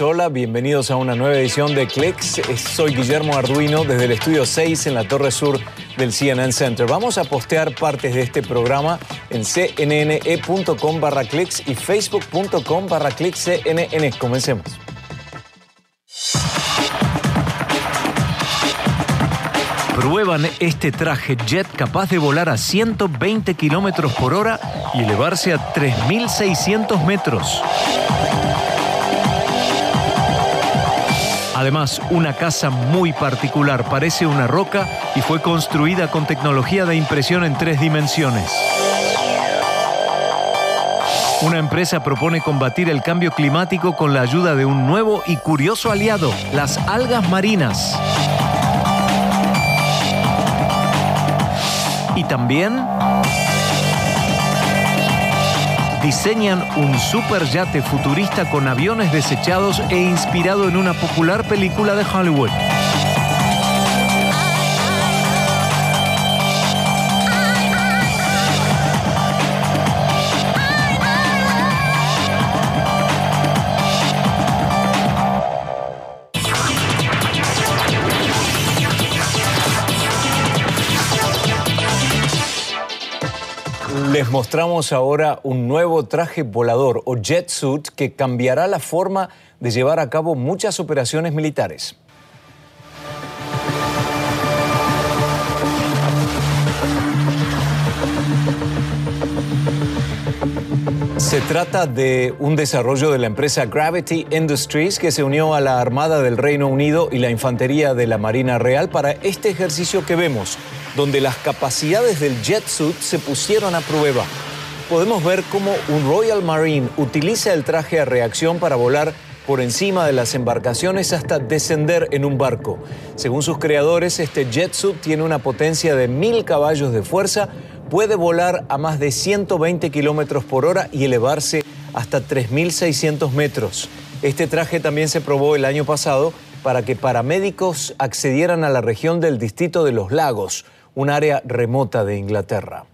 hola, bienvenidos a una nueva edición de Clicks. Soy Guillermo Arduino desde el estudio 6 en la Torre Sur del CNN Center. Vamos a postear partes de este programa en cnne.com barra clicks y facebook.com barra clicks CNN. Comencemos. Prueban este traje jet capaz de volar a 120 kilómetros por hora y elevarse a 3.600 metros. Además, una casa muy particular, parece una roca y fue construida con tecnología de impresión en tres dimensiones. Una empresa propone combatir el cambio climático con la ayuda de un nuevo y curioso aliado, las algas marinas. Y también diseñan un superyate futurista con aviones desechados e inspirado en una popular película de Hollywood. Mostramos ahora un nuevo traje volador o jet suit que cambiará la forma de llevar a cabo muchas operaciones militares. Se trata de un desarrollo de la empresa Gravity Industries que se unió a la Armada del Reino Unido y la Infantería de la Marina Real para este ejercicio que vemos, donde las capacidades del jet suit se pusieron a prueba. Podemos ver cómo un Royal Marine utiliza el traje a reacción para volar por encima de las embarcaciones hasta descender en un barco. Según sus creadores, este jet suit tiene una potencia de mil caballos de fuerza, puede volar a más de 120 kilómetros por hora y elevarse hasta 3.600 metros. Este traje también se probó el año pasado para que paramédicos accedieran a la región del Distrito de los Lagos, un área remota de Inglaterra.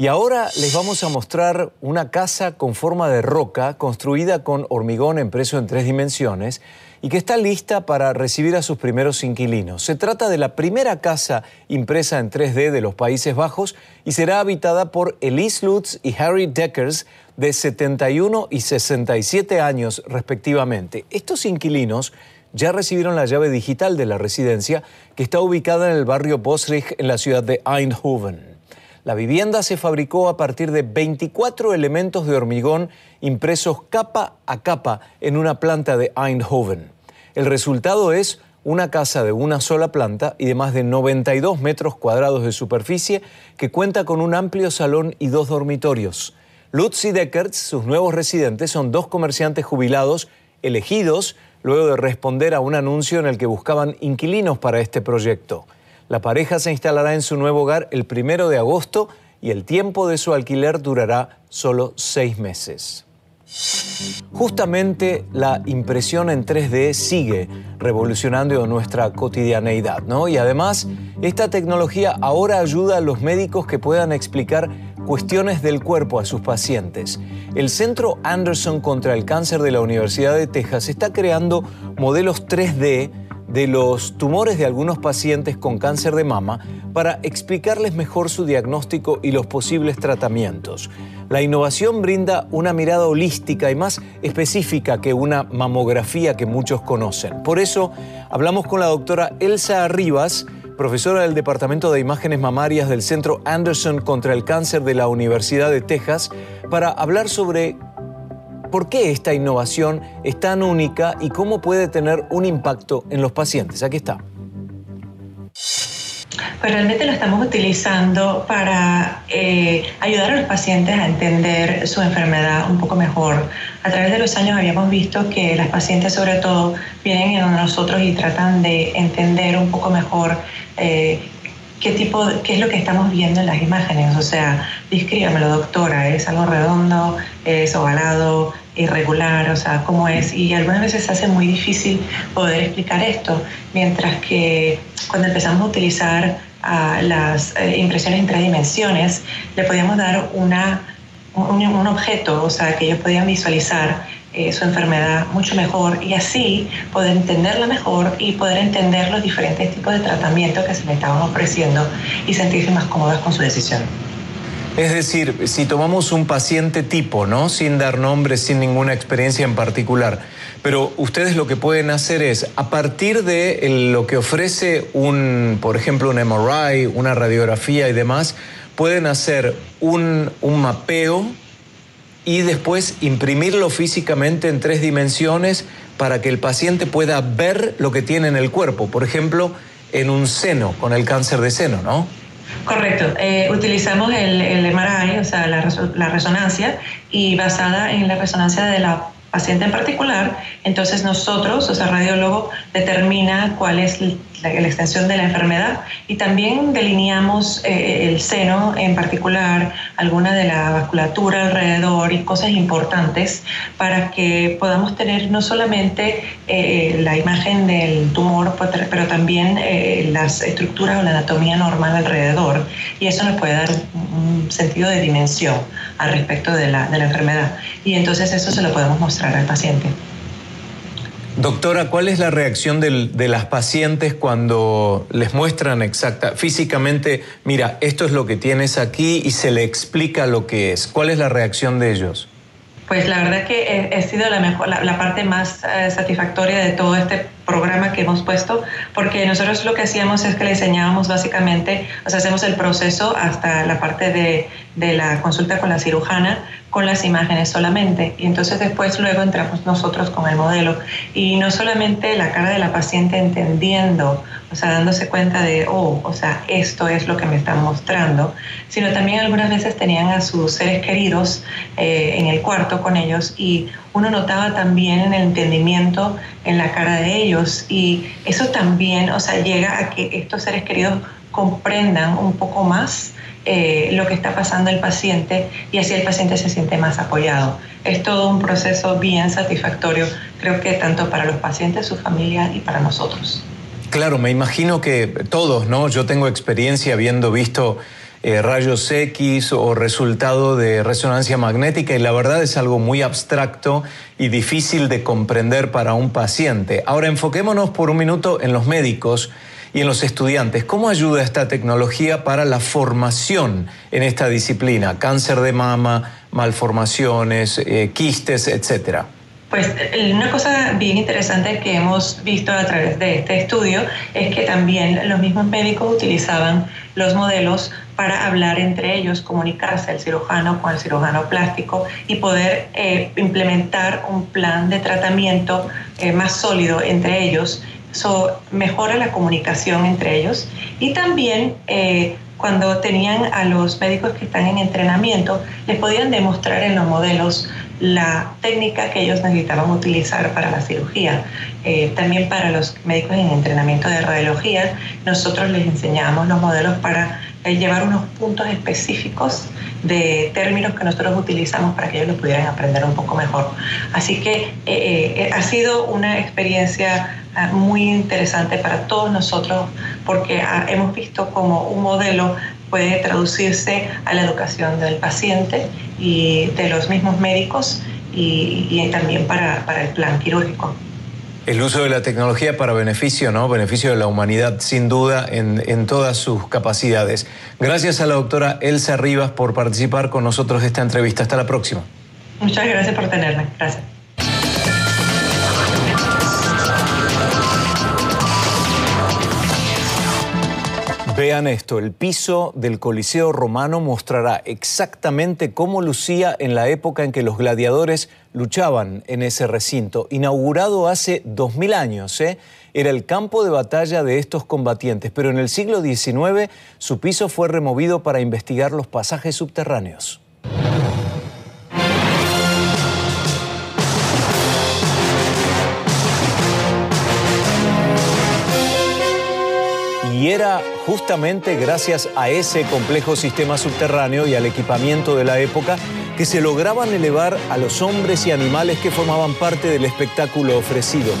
Y ahora les vamos a mostrar una casa con forma de roca construida con hormigón impreso en tres dimensiones y que está lista para recibir a sus primeros inquilinos. Se trata de la primera casa impresa en 3D de los Países Bajos y será habitada por Elise Lutz y Harry Deckers de 71 y 67 años respectivamente. Estos inquilinos ya recibieron la llave digital de la residencia que está ubicada en el barrio Bosrich en la ciudad de Eindhoven. La vivienda se fabricó a partir de 24 elementos de hormigón impresos capa a capa en una planta de Eindhoven. El resultado es una casa de una sola planta y de más de 92 metros cuadrados de superficie que cuenta con un amplio salón y dos dormitorios. Lutz y Deckerts, sus nuevos residentes, son dos comerciantes jubilados elegidos luego de responder a un anuncio en el que buscaban inquilinos para este proyecto. La pareja se instalará en su nuevo hogar el primero de agosto y el tiempo de su alquiler durará solo seis meses. Justamente la impresión en 3D sigue revolucionando nuestra cotidianeidad, ¿no? Y además, esta tecnología ahora ayuda a los médicos que puedan explicar cuestiones del cuerpo a sus pacientes. El Centro Anderson contra el Cáncer de la Universidad de Texas está creando modelos 3D de los tumores de algunos pacientes con cáncer de mama para explicarles mejor su diagnóstico y los posibles tratamientos. La innovación brinda una mirada holística y más específica que una mamografía que muchos conocen. Por eso hablamos con la doctora Elsa Arribas, profesora del Departamento de Imágenes Mamarias del Centro Anderson contra el Cáncer de la Universidad de Texas, para hablar sobre ¿Por qué esta innovación es tan única y cómo puede tener un impacto en los pacientes? Aquí está. Pues realmente lo estamos utilizando para eh, ayudar a los pacientes a entender su enfermedad un poco mejor. A través de los años habíamos visto que las pacientes sobre todo vienen a nosotros y tratan de entender un poco mejor eh, qué tipo, qué es lo que estamos viendo en las imágenes. O sea, descríbamelo, doctora, ¿es algo redondo? ¿Es ovalado? irregular, o sea, cómo es. Y algunas veces se hace muy difícil poder explicar esto, mientras que cuando empezamos a utilizar ah, las eh, impresiones en tres dimensiones, le podíamos dar una, un, objeto, o sea, que ellos podían visualizar eh, su enfermedad mucho mejor y así poder entenderla mejor y poder entender los diferentes tipos de tratamiento que se le estaban ofreciendo y sentirse más cómodas con su decisión. Es decir, si tomamos un paciente tipo, ¿no? Sin dar nombres, sin ninguna experiencia en particular, pero ustedes lo que pueden hacer es, a partir de lo que ofrece un, por ejemplo, un MRI, una radiografía y demás, pueden hacer un, un mapeo y después imprimirlo físicamente en tres dimensiones para que el paciente pueda ver lo que tiene en el cuerpo, por ejemplo, en un seno, con el cáncer de seno, ¿no? Correcto. Eh, utilizamos el, el, MRI, o sea, la, la, resonancia, y basada en la resonancia de la paciente en particular, entonces nosotros, o sea, radiólogo, determina cuál es la, extensión de la enfermedad y también delineamos eh, el seno en particular, alguna de la vasculatura alrededor y cosas importantes para que podamos tener no solamente eh, la imagen del tumor, pues, pero también eh, las estructuras o la anatomía normal alrededor y eso nos puede dar un sentido de dimensión al respecto de la, de la enfermedad y entonces eso se lo podemos mostrar al paciente. Doctora, ¿cuál es la reacción de las pacientes cuando les muestran exacta, físicamente, mira, esto es lo que tienes aquí y se le explica lo que es? ¿Cuál es la reacción de ellos? Pues la verdad que ha sido la, mejor, la, parte más eh, satisfactoria de todo este programa que hemos puesto, porque nosotros lo que hacíamos es que le enseñábamos básicamente, o sea, hacemos el proceso hasta la parte de, de la consulta con la cirujana, con las imágenes solamente. Y entonces después luego entramos nosotros con el modelo. Y no solamente la cara de la paciente entendiendo, o sea, dándose cuenta de, oh, o sea, esto es lo que me están mostrando, sino también algunas veces tenían a sus seres queridos eh, en el cuarto con ellos y uno notaba también en el entendimiento en la cara de ellos y eso también, o sea, llega a que estos seres queridos comprendan un poco más eh, lo que está pasando el paciente y así el paciente se siente más apoyado. Es todo un proceso bien satisfactorio, creo que tanto para los pacientes, su familia y para nosotros. Claro, me imagino que todos, ¿no? Yo tengo experiencia habiendo visto eh, rayos X o resultado de resonancia magnética y la verdad es algo muy abstracto y difícil de comprender para un paciente. Ahora enfoquémonos por un minuto en los médicos y en los estudiantes. ¿Cómo ayuda esta tecnología para la formación en esta disciplina? Cáncer de mama, malformaciones, eh, quistes, etcétera. Pues eh, una cosa bien interesante que hemos visto a través de este estudio es que también los mismos médicos utilizaban los modelos para hablar entre ellos, comunicarse el cirujano con el cirujano plástico y poder eh, implementar un plan de tratamiento más sólido entre ellos So, mejora la comunicación entre ellos y también eh, cuando tenían a los médicos que están en entrenamiento, les podían demostrar en los modelos la técnica que ellos necesitaban utilizar para la cirugía. Eh, también para los médicos en entrenamiento de radiología, nosotros les enseñamos los modelos para eh, llevar unos puntos específicos de términos que nosotros utilizamos para que ellos lo pudieran aprender un poco mejor. Así que ha sido una experiencia Ah, muy interesante para todos nosotros porque ah, hemos visto cómo un modelo puede traducirse a la educación del paciente y de los mismos médicos y, también para, para, el plan quirúrgico. El uso de la tecnología para beneficio, ¿no? Beneficio de la humanidad, sin duda, en, en todas sus capacidades. Gracias a la doctora Elsa Rivas por participar con nosotros de esta entrevista. Hasta la próxima. Muchas gracias por tenerme. Gracias. Vean esto, el piso del Coliseo romano mostrará exactamente cómo lucía en la época en que los gladiadores luchaban en ese recinto. Inaugurado hace 2000 años, ¿eh? era el campo de batalla de estos combatientes, pero en el siglo XIX su piso fue removido para investigar los pasajes subterráneos. Y era justamente gracias a ese complejo sistema subterráneo y al equipamiento de la época que se lograban elevar a los hombres y animales que formaban parte del espectáculo ofrecido.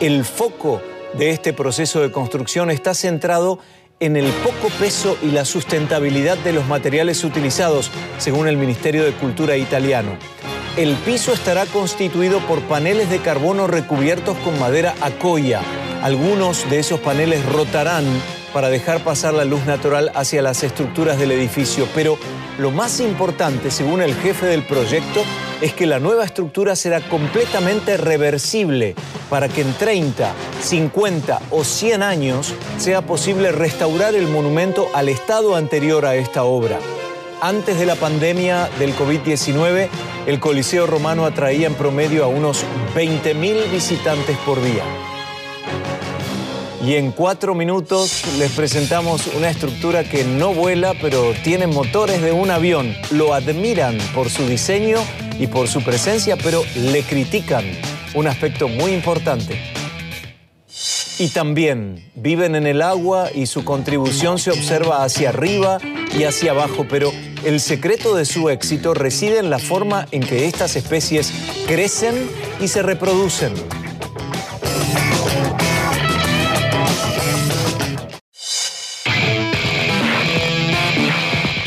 El foco de este proceso de construcción está centrado en el poco peso y la sustentabilidad de los materiales utilizados, según el Ministerio de Cultura italiano. El piso estará constituido por paneles de carbono recubiertos con madera acoya. Algunos de esos paneles rotarán para dejar pasar la luz natural hacia las estructuras del edificio, pero lo más importante, según el jefe del proyecto, es que la nueva estructura será completamente reversible para que en 30, 50 o 100 años sea posible restaurar el monumento al estado anterior a esta obra. Antes de la pandemia del COVID-19, el Coliseo Romano atraía en promedio a unos 20.000 visitantes por día. Y en cuatro minutos les presentamos una estructura que no vuela, pero tiene motores de un avión. Lo admiran por su diseño y por su presencia, pero le critican un aspecto muy importante. Y también viven en el agua y su contribución se observa hacia arriba y hacia abajo, pero el secreto de su éxito reside en la forma en que estas especies crecen y se reproducen.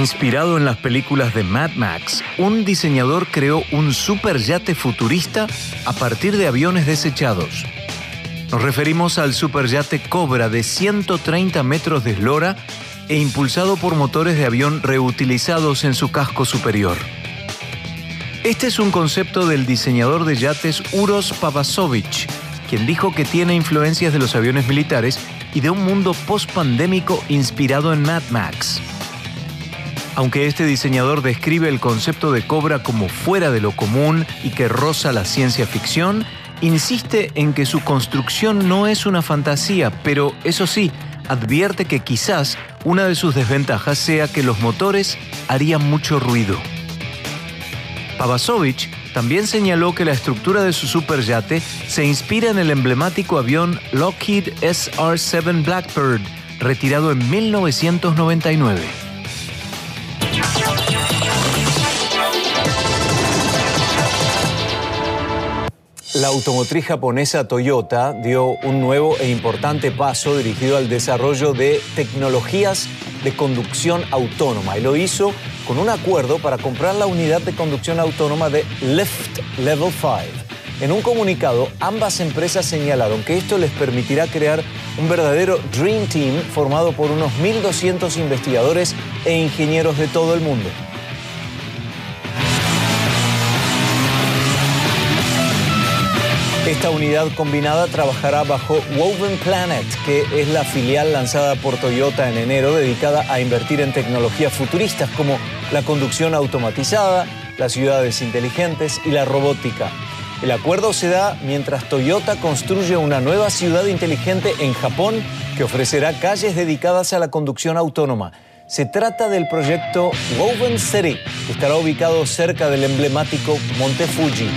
Inspirado en las películas de Mad Max, un diseñador creó un superyate futurista a partir de aviones desechados. Nos referimos al superyate Cobra de 130 metros de eslora e impulsado por motores de avión reutilizados en su casco superior. Este es un concepto del diseñador de yates Uros Pavasovich, quien dijo que tiene influencias de los aviones militares y de un mundo post-pandémico inspirado en Mad Max. Aunque este diseñador describe el concepto de Cobra como fuera de lo común y que roza la ciencia ficción, insiste en que su construcción no es una fantasía, pero eso sí, advierte que quizás una de sus desventajas sea que los motores harían mucho ruido. Pavasovich también señaló que la estructura de su superyate se inspira en el emblemático avión Lockheed SR-7 Blackbird, retirado en 1999. La automotriz japonesa Toyota dio un nuevo e importante paso dirigido al desarrollo de tecnologías de conducción autónoma y lo hizo con un acuerdo para comprar la unidad de conducción autónoma de Lyft Level 5. En un comunicado, ambas empresas señalaron que esto les permitirá crear un verdadero Dream Team formado por unos 1.200 investigadores e ingenieros de todo el mundo. Esta unidad combinada trabajará bajo Woven Planet, que es la filial lanzada por Toyota en enero dedicada a invertir en tecnologías futuristas como la conducción automatizada, las ciudades inteligentes y la robótica. El acuerdo se da mientras Toyota construye una nueva ciudad inteligente en Japón que ofrecerá calles dedicadas a la conducción autónoma. Se trata del proyecto Woven City, que estará ubicado cerca del emblemático Monte Fuji.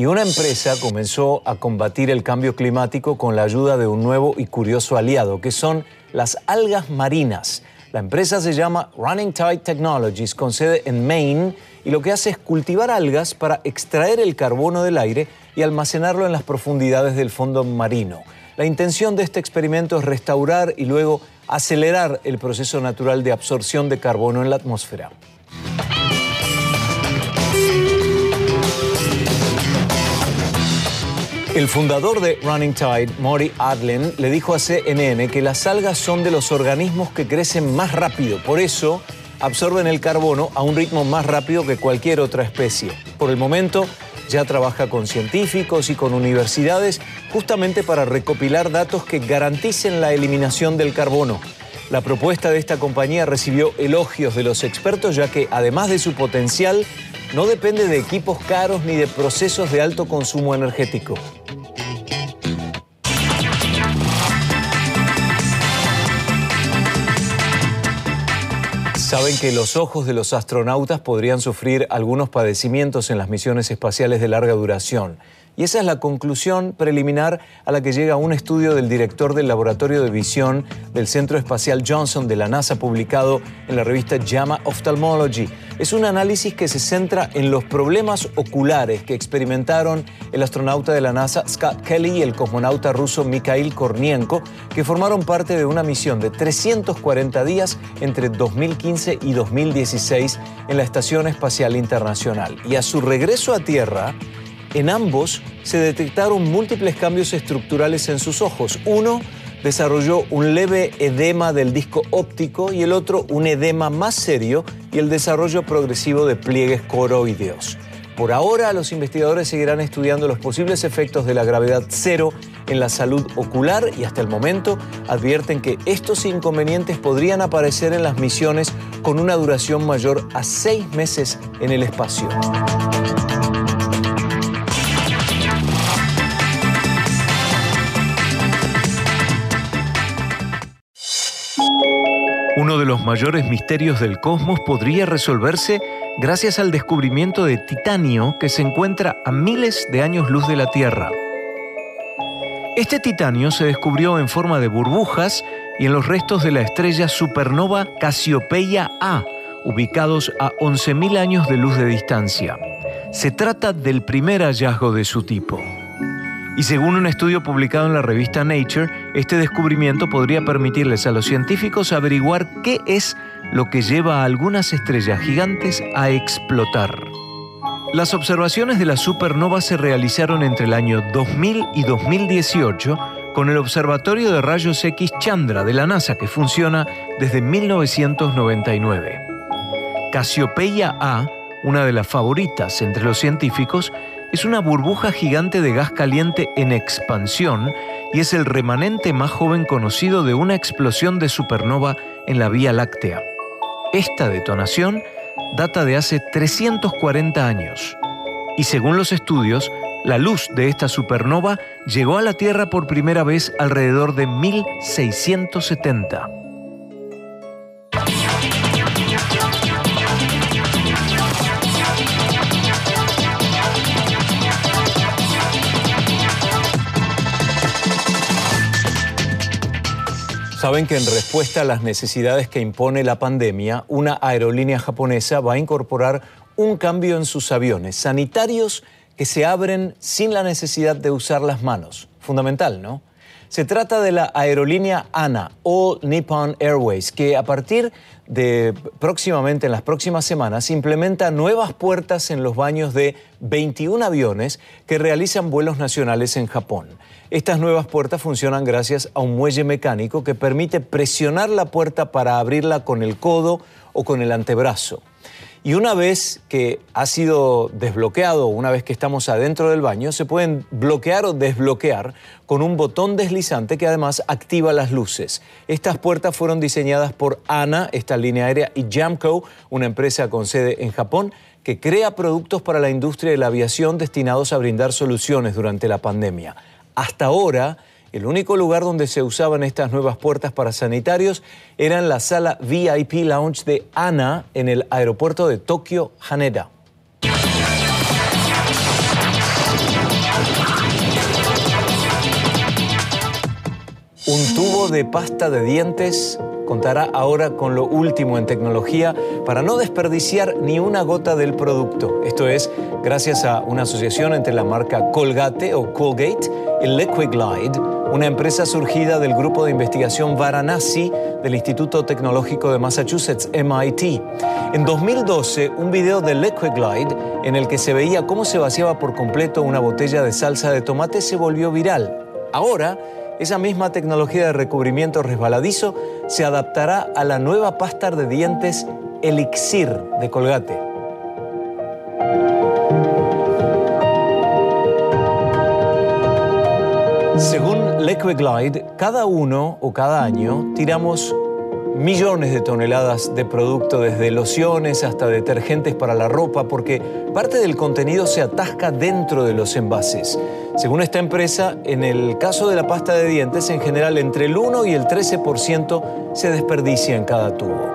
Y una empresa comenzó a combatir el cambio climático con la ayuda de un nuevo y curioso aliado, que son las algas marinas. La empresa se llama Running Tide Technologies, con sede en Maine, y lo que hace es cultivar algas para extraer el carbono del aire y almacenarlo en las profundidades del fondo marino. La intención de este experimento es restaurar y luego acelerar el proceso natural de absorción de carbono en la atmósfera. El fundador de Running Tide, Maury Adlen, le dijo a CNN que las algas son de los organismos que crecen más rápido, por eso absorben el carbono a un ritmo más rápido que cualquier otra especie. Por el momento, ya trabaja con científicos y con universidades justamente para recopilar datos que garanticen la eliminación del carbono. La propuesta de esta compañía recibió elogios de los expertos ya que además de su potencial, no depende de equipos caros ni de procesos de alto consumo energético. Saben que los ojos de los astronautas podrían sufrir algunos padecimientos en las misiones espaciales de larga duración. Y esa es la conclusión preliminar a la que llega un estudio del director del Laboratorio de Visión del Centro Espacial Johnson de la NASA publicado en la revista JAMA Ophthalmology. Es un análisis que se centra en los problemas oculares que experimentaron el astronauta de la NASA Scott Kelly y el cosmonauta ruso Mikhail Kornienko, que formaron parte de una misión de 340 días entre 2015 y 2016 en la Estación Espacial Internacional. Y a su regreso a Tierra, en ambos se detectaron múltiples cambios estructurales en sus ojos. Uno desarrolló un leve edema del disco óptico y el otro un edema más serio y el desarrollo progresivo de pliegues coroideos. Por ahora, los investigadores seguirán estudiando los posibles efectos de la gravedad cero en la salud ocular y hasta el momento advierten que estos inconvenientes podrían aparecer en las misiones con una duración mayor a seis meses en el espacio. Uno de los mayores misterios del cosmos podría resolverse gracias al descubrimiento de titanio que se encuentra a miles de años luz de la Tierra. Este titanio se descubrió en forma de burbujas y en los restos de la estrella supernova Cassiopeia A, ubicados a 11.000 años de luz de distancia. Se trata del primer hallazgo de su tipo. Y según un estudio publicado en la revista Nature, este descubrimiento podría permitirles a los científicos averiguar qué es lo que lleva a algunas estrellas gigantes a explotar. Las observaciones de la supernova se realizaron entre el año 2000 y 2018 con el Observatorio de Rayos X Chandra de la NASA que funciona desde 1999. Cassiopeia A, una de las favoritas entre los científicos, es una burbuja gigante de gas caliente en expansión y es el remanente más joven conocido de una explosión de supernova en la Vía Láctea. Esta detonación data de hace 340 años y según los estudios, la luz de esta supernova llegó a la Tierra por primera vez alrededor de 1670. Saben que en respuesta a las necesidades que impone la pandemia, una aerolínea japonesa va a incorporar un cambio en sus aviones sanitarios que se abren sin la necesidad de usar las manos. Fundamental, ¿no? Se trata de la aerolínea ANA, All Nippon Airways, que a partir de próximamente, en las próximas semanas, implementa nuevas puertas en los baños de 21 aviones que realizan vuelos nacionales en Japón. Estas nuevas puertas funcionan gracias a un muelle mecánico que permite presionar la puerta para abrirla con el codo o con el antebrazo. Y una vez que ha sido desbloqueado, una vez que estamos adentro del baño, se pueden bloquear o desbloquear con un botón deslizante que además activa las luces. Estas puertas fueron diseñadas por ANA, esta línea aérea, y Jamco, una empresa con sede en Japón, que crea productos para la industria de la aviación destinados a brindar soluciones durante la pandemia. Hasta ahora, el único lugar donde se usaban estas nuevas puertas para sanitarios era en la sala VIP Lounge de ANA en el aeropuerto de Tokio, Haneda. Un tubo de pasta de dientes contará ahora con lo último en tecnología para no desperdiciar ni una gota del producto. Esto es gracias a una asociación entre la marca Colgate o Colgate y Liquiglide, una empresa surgida del grupo de investigación Varanasi del Instituto Tecnológico de Massachusetts, MIT. En 2012, un video de Liquiglide en el que se veía cómo se vaciaba por completo una botella de salsa de tomate se volvió viral. Ahora, esa misma tecnología de recubrimiento resbaladizo se adaptará a la nueva pasta de dientes Elixir de Colgate. Según Liquiglide, cada uno o cada año tiramos millones de toneladas de producto, desde lociones hasta detergentes para la ropa, porque parte del contenido se atasca dentro de los envases. Según esta empresa, en el caso de la pasta de dientes, en general entre el 1 y el 13% se desperdicia en cada tubo.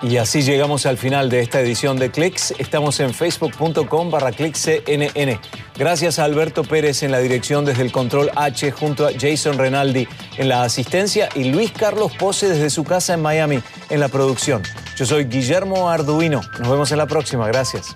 Y así llegamos al final de esta edición de Clicks. Estamos en facebook.com barra clickscnn. Gracias a Alberto Pérez en la dirección desde el control H junto a Jason Renaldi en la asistencia y Luis Carlos Pose desde su casa en Miami en la producción. Yo soy Guillermo Arduino. Nos vemos en la próxima. Gracias.